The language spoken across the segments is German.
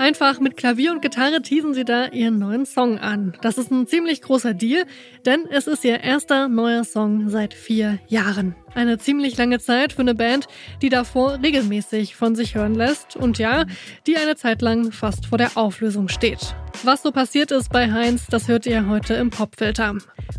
Einfach mit Klavier und Gitarre teasen sie da ihren neuen Song an. Das ist ein ziemlich großer Deal, denn es ist ihr erster neuer Song seit vier Jahren. Eine ziemlich lange Zeit für eine Band, die davor regelmäßig von sich hören lässt und ja, die eine Zeit lang fast vor der Auflösung steht. Was so passiert ist bei Heinz, das hört ihr heute im Popfilter.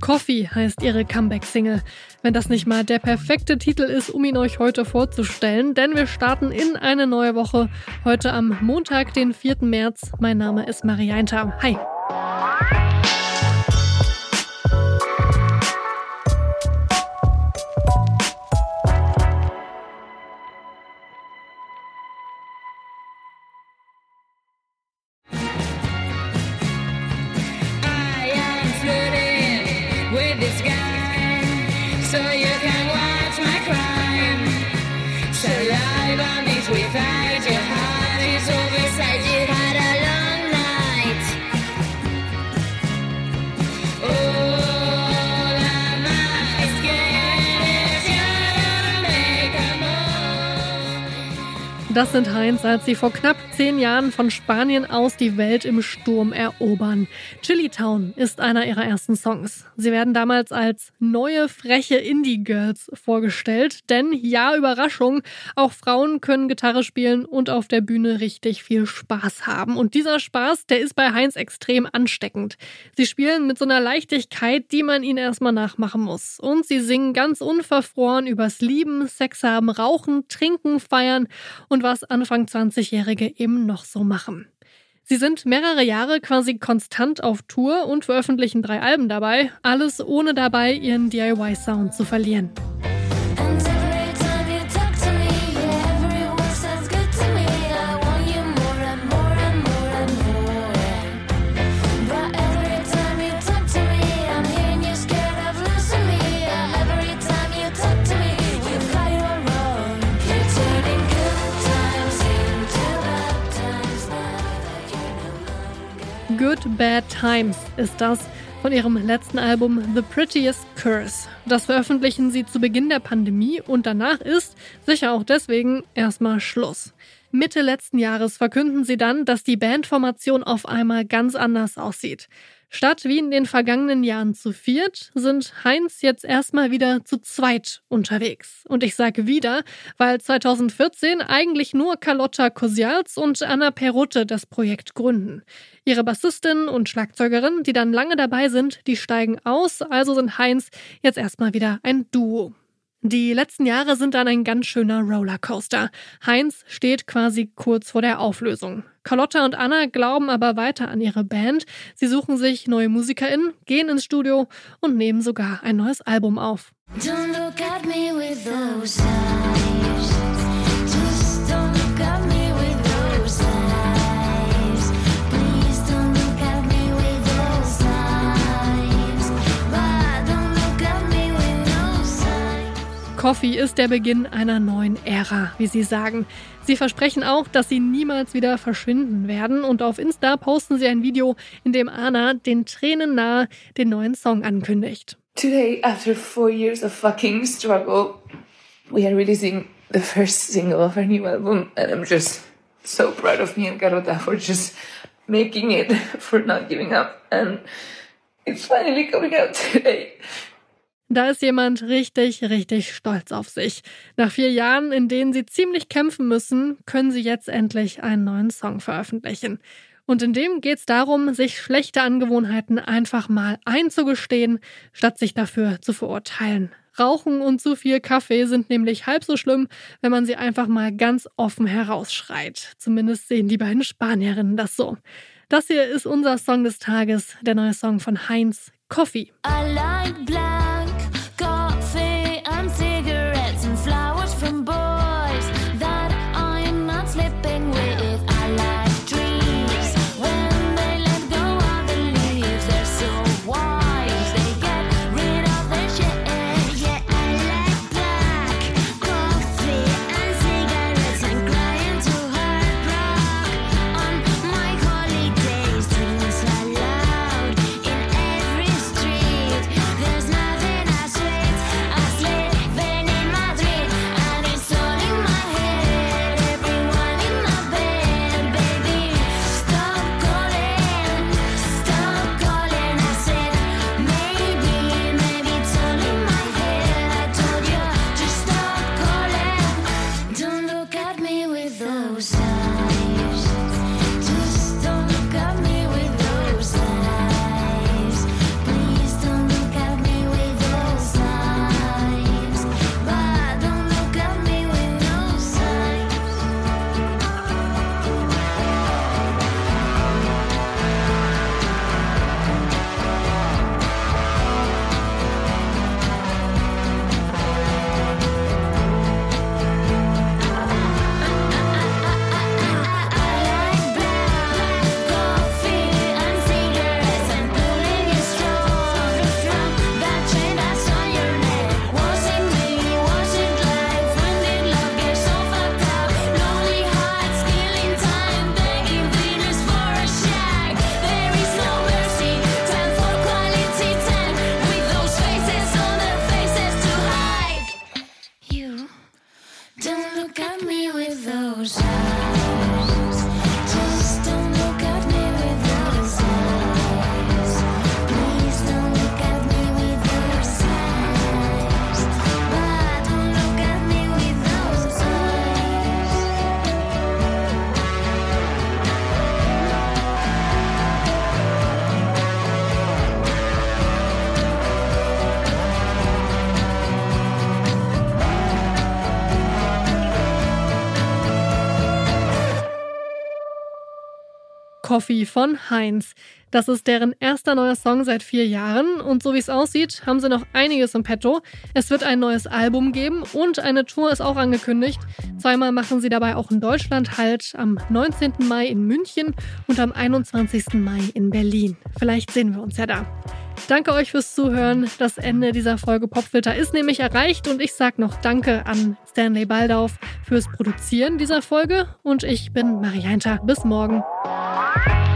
Coffee heißt ihre Comeback-Single. Wenn das nicht mal der perfekte Titel ist, um ihn euch heute vorzustellen, denn wir starten in eine neue Woche. Heute am Montag, den 4. März. Mein Name ist Marianta. Hi. Das sind Heinz, als sie vor knapp zehn Jahren von Spanien aus die Welt im Sturm erobern. Chili Town ist einer ihrer ersten Songs. Sie werden damals als neue, freche Indie-Girls vorgestellt, denn ja, Überraschung, auch Frauen können Gitarre spielen und auf der Bühne richtig viel Spaß haben. Und dieser Spaß, der ist bei Heinz extrem ansteckend. Sie spielen mit so einer Leichtigkeit, die man ihnen erstmal nachmachen muss. Und sie singen ganz unverfroren übers Lieben, Sex haben, Rauchen, Trinken, Feiern und was Anfang 20-Jährige eben noch so machen. Sie sind mehrere Jahre quasi konstant auf Tour und veröffentlichen drei Alben dabei, alles ohne dabei ihren DIY-Sound zu verlieren. Good Bad Times ist das von ihrem letzten Album The Prettiest Curse. Das veröffentlichen sie zu Beginn der Pandemie und danach ist, sicher auch deswegen, erstmal Schluss. Mitte letzten Jahres verkünden sie dann, dass die Bandformation auf einmal ganz anders aussieht. Statt wie in den vergangenen Jahren zu viert, sind Heinz jetzt erstmal wieder zu zweit unterwegs. Und ich sage wieder, weil 2014 eigentlich nur Carlotta Kosials und Anna Perutte das Projekt gründen. Ihre Bassistin und Schlagzeugerin, die dann lange dabei sind, die steigen aus, also sind Heinz jetzt erstmal wieder ein Duo. Die letzten Jahre sind dann ein ganz schöner Rollercoaster. Heinz steht quasi kurz vor der Auflösung. Carlotta und Anna glauben aber weiter an ihre Band. Sie suchen sich neue MusikerInnen, gehen ins Studio und nehmen sogar ein neues Album auf. Don't look at me with those eyes. Coffee ist der Beginn einer neuen Ära, wie sie sagen. Sie versprechen auch, dass sie niemals wieder verschwinden werden und auf Insta posten sie ein Video, in dem Anna den Tränen nahe den neuen Song ankündigt. Today, after four years of fucking struggle, we are releasing the first single of our new album and I'm just so proud of me and Carota for just making it, for not giving up and it's finally coming out today. Da ist jemand richtig, richtig stolz auf sich. Nach vier Jahren, in denen sie ziemlich kämpfen müssen, können sie jetzt endlich einen neuen Song veröffentlichen. Und in dem geht es darum, sich schlechte Angewohnheiten einfach mal einzugestehen, statt sich dafür zu verurteilen. Rauchen und zu viel Kaffee sind nämlich halb so schlimm, wenn man sie einfach mal ganz offen herausschreit. Zumindest sehen die beiden Spanierinnen das so. Das hier ist unser Song des Tages, der neue Song von Heinz, Coffee. I like Coffee von Heinz. Das ist deren erster neuer Song seit vier Jahren und so wie es aussieht, haben sie noch einiges im Petto. Es wird ein neues Album geben und eine Tour ist auch angekündigt. Zweimal machen sie dabei auch in Deutschland halt am 19. Mai in München und am 21. Mai in Berlin. Vielleicht sehen wir uns ja da. Danke euch fürs Zuhören. Das Ende dieser Folge Popfilter ist nämlich erreicht und ich sage noch Danke an Stanley Baldauf fürs Produzieren dieser Folge und ich bin Marianta. Bis morgen. Bye.